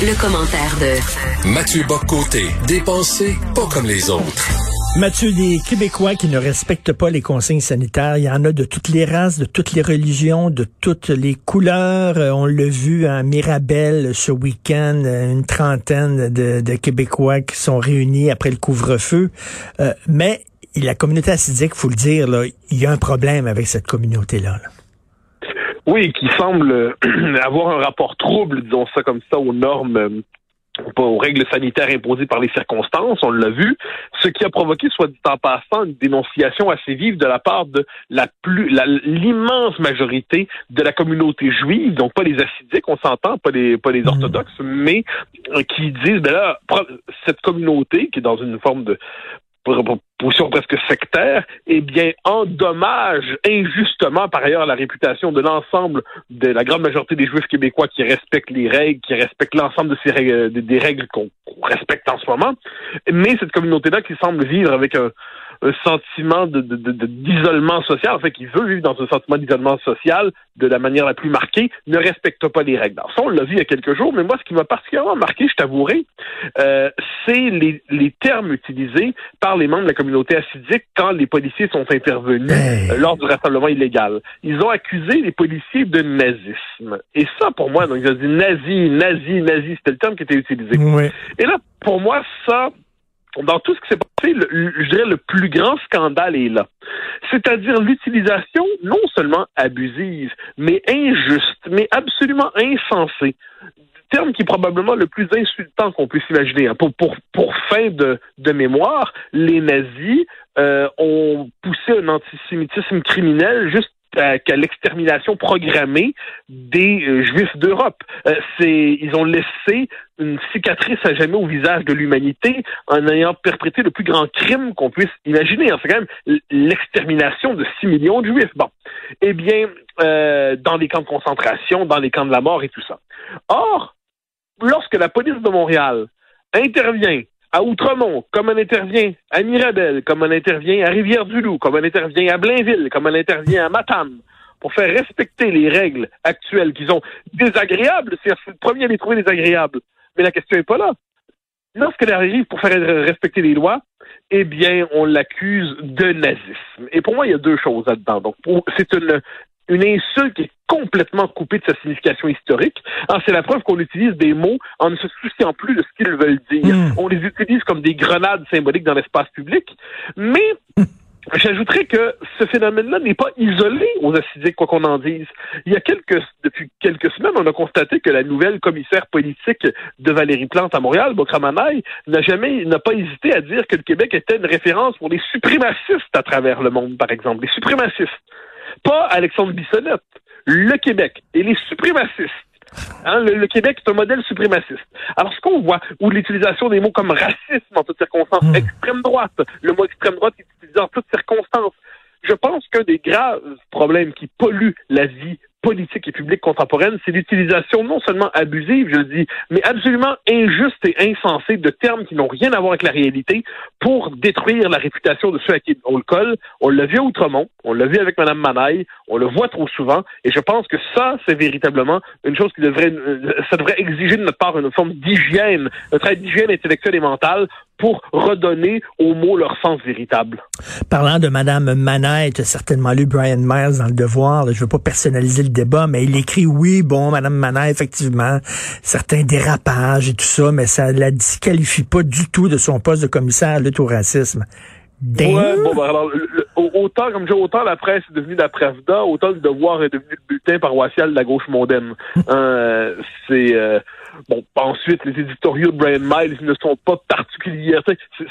Le, commentaire de Mathieu Boccoté, dépensé pas comme les autres. Mathieu, des Québécois qui ne respectent pas les consignes sanitaires, il y en a de toutes les races, de toutes les religions, de toutes les couleurs. Euh, on l'a vu à Mirabel ce week-end, euh, une trentaine de, Québécois qui sont réunis après le couvre-feu. Euh, mais la communauté assidique, faut le dire, là, il y a un problème avec cette communauté-là. là oui, qui semble avoir un rapport trouble, disons ça comme ça, aux normes euh, aux règles sanitaires imposées par les circonstances, on l'a vu, ce qui a provoqué, soit dit en passant, une dénonciation assez vive de la part de la plus, l'immense majorité de la communauté juive, donc pas les assidiques, on s'entend, pas les, pas les mmh. orthodoxes, mais euh, qui disent, ben là, cette communauté qui est dans une forme de position presque sectaire, eh bien, endommage injustement, par ailleurs, la réputation de l'ensemble de la grande majorité des Juifs québécois qui respectent les règles, qui respectent l'ensemble de ces règles, des règles qu'on respecte en ce moment. Mais cette communauté-là qui semble vivre avec un, un sentiment de, d'isolement social, en fait, qui veut vivre dans un sentiment d'isolement social de la manière la plus marquée, ne respecte pas les règles. Alors ça, on l'a vu il y a quelques jours, mais moi, ce qui m'a particulièrement marqué, je t'avouerai, euh, c'est les, les termes utilisés par les membres de la communauté assidique quand les policiers sont intervenus lors du rassemblement illégal. Ils ont accusé les policiers de nazisme. Et ça, pour moi, donc, ils ont dit nazi, nazi, nazi, c'était le terme qui était utilisé. Et là, pour moi, ça, dans tout ce qui s'est passé, je dirais le plus grand scandale est là. C'est-à-dire l'utilisation non seulement abusive, mais injuste, mais absolument insensée terme qui est probablement le plus insultant qu'on puisse imaginer. Hein. Pour, pour, pour fin de, de mémoire, les nazis euh, ont poussé un antisémitisme criminel juste qu'à l'extermination programmée des euh, Juifs d'Europe. Euh, c'est, ils ont laissé une cicatrice à jamais au visage de l'humanité en ayant perpétré le plus grand crime qu'on puisse imaginer. Hein. C'est quand même l'extermination de 6 millions de Juifs. Bon, eh bien, euh, dans les camps de concentration, dans les camps de la mort et tout ça. Or, lorsque la police de Montréal intervient à Outremont, comme on intervient à Mirabel, comme on intervient à Rivière-du-Loup, comme on intervient à Blainville, comme on intervient à Matane, pour faire respecter les règles actuelles qui sont désagréables. C'est le premier à les trouver désagréables. Mais la question n'est pas là. Lorsqu'elle arrive pour faire respecter les lois, eh bien, on l'accuse de nazisme. Et pour moi, il y a deux choses là-dedans. Donc, c'est une, une insulte qui est complètement coupée de sa signification historique. c'est la preuve qu'on utilise des mots en ne se souciant plus de ce qu'ils veulent dire. Hmm. On les utilise comme des grenades symboliques dans l'espace public, mais J'ajouterais que ce phénomène-là n'est pas isolé aux assidiques, quoi qu'on en dise. Il y a quelques, depuis quelques semaines, on a constaté que la nouvelle commissaire politique de Valérie Plante à Montréal, Bokramanaï, n'a jamais, n'a pas hésité à dire que le Québec était une référence pour les suprémacistes à travers le monde, par exemple. Les suprémacistes. Pas Alexandre Bissonnette. Le Québec et les suprémacistes. Hein, le, Québec est un modèle suprémaciste. Alors, ce qu'on voit, ou l'utilisation des mots comme racisme en toutes circonstances, hmm. extrême droite, le mot extrême droite est utilisé en toutes circonstances. Je pense qu'un des graves problèmes qui polluent la vie politique et publique contemporaine, c'est l'utilisation non seulement abusive, je le dis, mais absolument injuste et insensée de termes qui n'ont rien à voir avec la réalité pour détruire la réputation de ceux à qui on le colle. On l'a vu à Outremont, on l'a vu avec Mme Manaille, on le voit trop souvent, et je pense que ça, c'est véritablement une chose qui devrait, euh, ça devrait exiger de notre part une forme d'hygiène, un travail d'hygiène intellectuelle et mentale pour redonner aux mots leur sens véritable. Parlant de Madame Manet, tu as certainement lu Brian Myers dans Le Devoir. je veux pas personnaliser le débat, mais il écrit oui, bon, Madame Manet, effectivement, certains dérapages et tout ça, mais ça la disqualifie pas du tout de son poste de commissaire à lutte au racisme. Ouais, bon, ben, alors, autant, comme je autant la presse est devenue la Pravda, autant le devoir est devenu le bulletin paroissial de la gauche mondaine. Euh, c'est, euh, bon, ensuite, les éditoriaux de Brian Miles ne sont pas particuliers.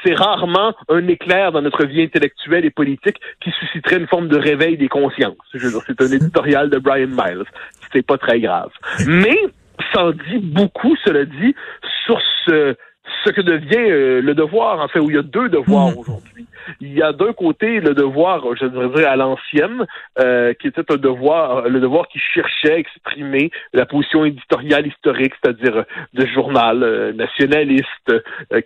C'est rarement un éclair dans notre vie intellectuelle et politique qui susciterait une forme de réveil des consciences. Je veux dire, c'est un éditorial de Brian Miles. C'est pas très grave. Mais, ça en dit beaucoup, cela dit, sur ce, ce que devient euh, le devoir, en fait, où il y a deux devoirs mm. aujourd'hui. Il y a d'un côté le devoir, je dirais à l'ancienne, euh, qui était un devoir, le devoir qui cherchait à exprimer la position éditoriale historique, c'est-à-dire de journal euh, nationaliste,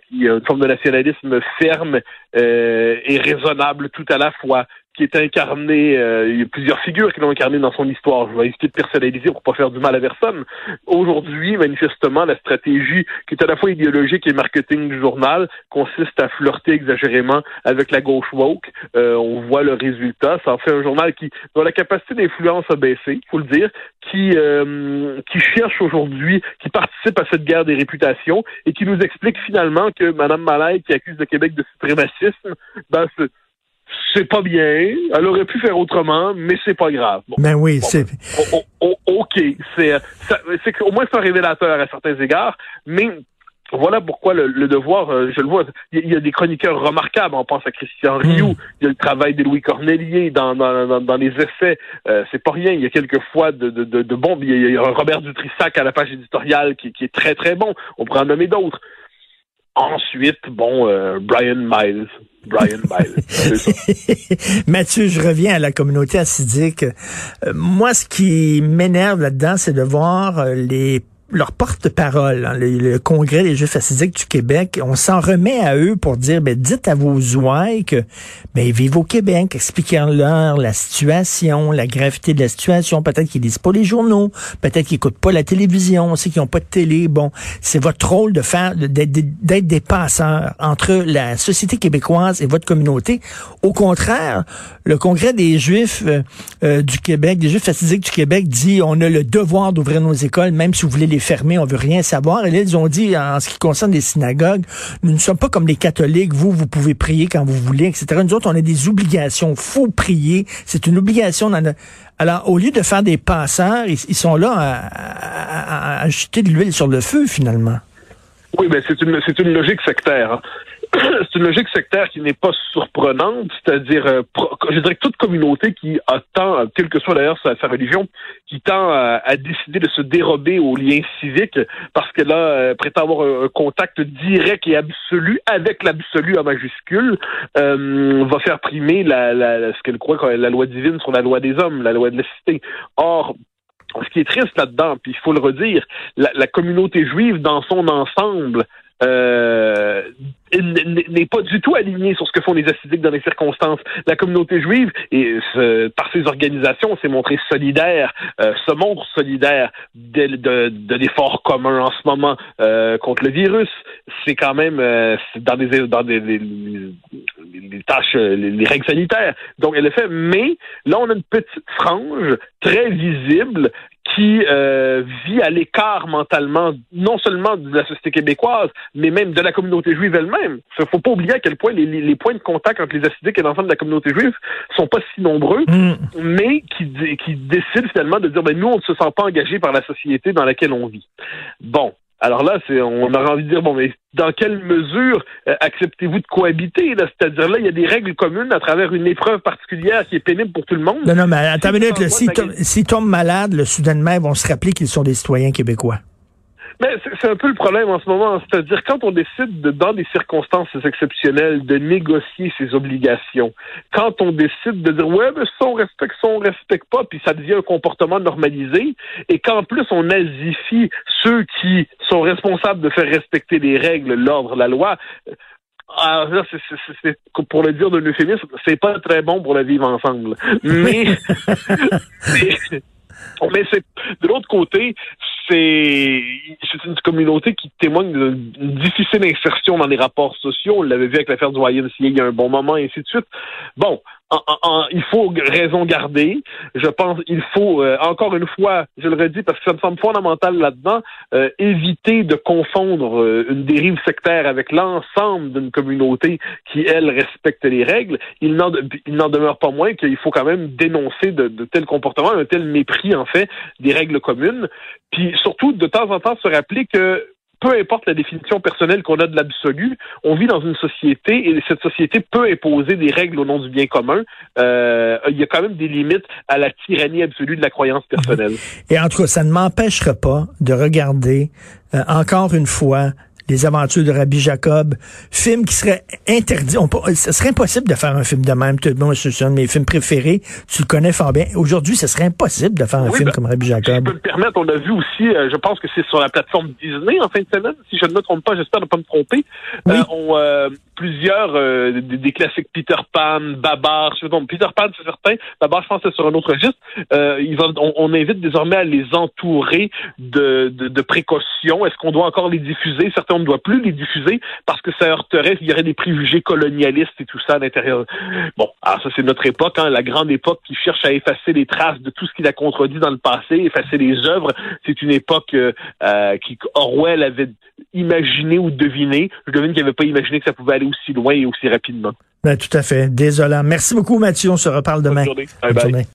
qui est une forme de nationalisme ferme et raisonnable tout à la fois, qui est incarné, euh, il y a plusieurs figures qui l'ont incarné dans son histoire. Je vais éviter de personnaliser pour pas faire du mal à personne. Aujourd'hui, manifestement, la stratégie qui est à la fois idéologique et marketing du journal consiste à flirter exagérément avec la gauche woke. Euh, on voit le résultat. Ça en fait un journal qui dont la capacité d'influence a baissé, faut le dire, qui euh, qui cherche aujourd'hui, qui participe à cette guerre des réputations et qui nous explique finalement que Mme Malay, qui accuse le Québec de suprémacisme, ben, c'est pas bien. Elle aurait pu faire autrement, mais c'est pas grave. ben oui, c'est. Ben, ok, c'est c'est au moins c'est un révélateur à certains égards, mais voilà pourquoi le, devoir, euh, je le vois, il y, a des chroniqueurs remarquables. On pense à Christian Rioux, hmm. il y a le travail de Louis Cornelier dans, dans, dans, les essais. Euh, c'est pas rien. Il y a quelques fois de, de, de, de bon. Il y a Robert Dutrissac à la page éditoriale qui, qui est très très bon. On pourrait en nommer d'autres. Ensuite, bon, euh, Brian Miles. Brian. Mathieu, je reviens à la communauté assidique. Euh, moi, ce qui m'énerve là-dedans, c'est de voir les leur porte-parole, hein, le, Congrès des Juifs assidiques du Québec, on s'en remet à eux pour dire, ben, dites à vos ouailles que, ben, ils vivent au Québec, expliquez-leur la situation, la gravité de la situation. Peut-être qu'ils lisent pas les journaux, peut-être qu'ils écoutent pas la télévision, on sait qu'ils ont pas de télé. Bon, c'est votre rôle de faire, d'être des passeurs entre la société québécoise et votre communauté. Au contraire, le Congrès des Juifs euh, euh, du Québec, des Juifs assidiques du Québec dit, on a le devoir d'ouvrir nos écoles, même si vous voulez les fermés, on veut rien savoir. Et là, ils ont dit, en ce qui concerne les synagogues, nous ne sommes pas comme les catholiques, vous, vous pouvez prier quand vous voulez, etc. Nous autres, on a des obligations. faut prier. C'est une obligation. Alors, au lieu de faire des passeurs, ils, sont là à, à, jeter de l'huile sur le feu, finalement. Oui, mais c'est une, c'est une logique sectaire. Hein. c'est une logique sectaire qui n'est pas surprenante, c'est-à-dire, euh, je dirais que toute communauté qui attend, quelle que soit d'ailleurs sa, religion, qui tend à, décider de se dérober aux liens civiques parce qu'elle a euh, prétend avoir un, contact direct et absolu avec l'absolu en majuscule, euh, va faire primer la, la, ce qu'elle croit la loi divine sur la loi des hommes, la loi de la cité. Or, ce qui est triste là-dedans, puis il faut le redire, la, la communauté juive dans son ensemble euh, n'est pas du tout aligné sur ce que font les assidiques dans les circonstances. La communauté juive, et par ses organisations, s'est montrée solidaire, euh, se montre solidaire de, de, l'effort commun en ce moment euh, contre le virus. C'est quand même euh, dans des dans des, les, tâches, les, règles sanitaires. Donc elle le fait, mais là on a une petite frange très visible qui euh, vit à l'écart mentalement, non seulement de la société québécoise, mais même de la communauté juive elle-même. Il ne faut pas oublier à quel point les, les, points de contact entre les assidiques et l'ensemble de la communauté juive sont pas si nombreux, mm. mais qui, qui décident finalement de dire, ben, nous, on ne se sent pas engagés par la société dans laquelle on vit. Bon, alors là, c'est, on aurait envie de dire, bon, mais dans quelle mesure euh, acceptez-vous de cohabiter? C'est-à-dire là, il y a des règles communes à travers une épreuve particulière qui est pénible pour tout le monde. Non, non, mais attends une minute. S'ils si tombent malades, le soudainement, ils vont se rappeler qu'ils sont des citoyens québécois. Mais c'est un peu le problème en ce moment. C'est-à-dire, quand on décide, de, dans des circonstances exceptionnelles, de négocier ses obligations, quand on décide de dire, ouais, mais ça, on respecte, ça, on respecte pas, puis ça devient un comportement normalisé, et qu'en plus, on nazifie ceux qui sont responsables de faire respecter les règles, l'ordre, la loi, alors là, c'est, pour le dire de l'euphémisme, c'est pas très bon pour la vivre ensemble. Mais, mais c'est de l'autre côté, c'est une communauté qui témoigne d'une difficile insertion dans les rapports sociaux. On l'avait vu avec l'affaire du YMCA il y a un bon moment, et ainsi de suite. Bon, il faut raison garder. Je pense il faut, euh, encore une fois, je le redis parce que ça me semble fondamental là-dedans, euh, éviter de confondre euh, une dérive sectaire avec l'ensemble d'une communauté qui, elle, respecte les règles. Il n'en, demeure pas moins qu'il faut quand même dénoncer de, de tels comportements, un tel mépris, en fait, des règles communes. Puis surtout, de temps en temps, se rappeler que peu importe la définition personnelle qu'on a de l'absolu, on vit dans une société et cette société peut imposer des règles au nom du bien commun. Euh, il y a quand même des limites à la tyrannie absolue de la croyance personnelle. Et en tout cas, ça ne m'empêchera pas de regarder euh, encore une fois Les aventures de Rabbi Jacob, film qui serait interdit. On, ce serait impossible de faire un film de même. Moi, c'est un de mes films préférés. Tu le connais fort bien. Aujourd'hui, ce serait impossible de faire un film ben, comme Rabbi Jacob. Je peux me permettre, on a vu aussi, euh, je pense que c'est sur la plateforme Disney en fin de semaine, si je ne me trompe pas, j'espère ne pas me tromper. Euh, on, euh, plusieurs des, classiques Peter Pan, Babar, je sais Peter Pan c'est certain, Babar je pense que c'est sur un autre registre. Ils on, invite désormais à les entourer de, de, de précautions. Est-ce qu'on doit encore les diffuser? Certains ne doit plus les diffuser parce que ça heurterait, il y aurait des préjugés colonialistes et tout ça à l'intérieur. Bon, alors ça c'est notre époque, hein, la grande époque qui cherche à effacer les traces de tout ce qu'il a contredit dans le passé, effacer les œuvres. C'est une époque euh, euh qui Orwell avait imaginé ou deviné. Je devine qu'il n'avait pas imaginé que ça pouvait aller aussi loin et aussi rapidement. Ben, tout à fait. Désolant. Merci beaucoup, Mathieu. On se reparle demain. Bonne journée. Bye bye.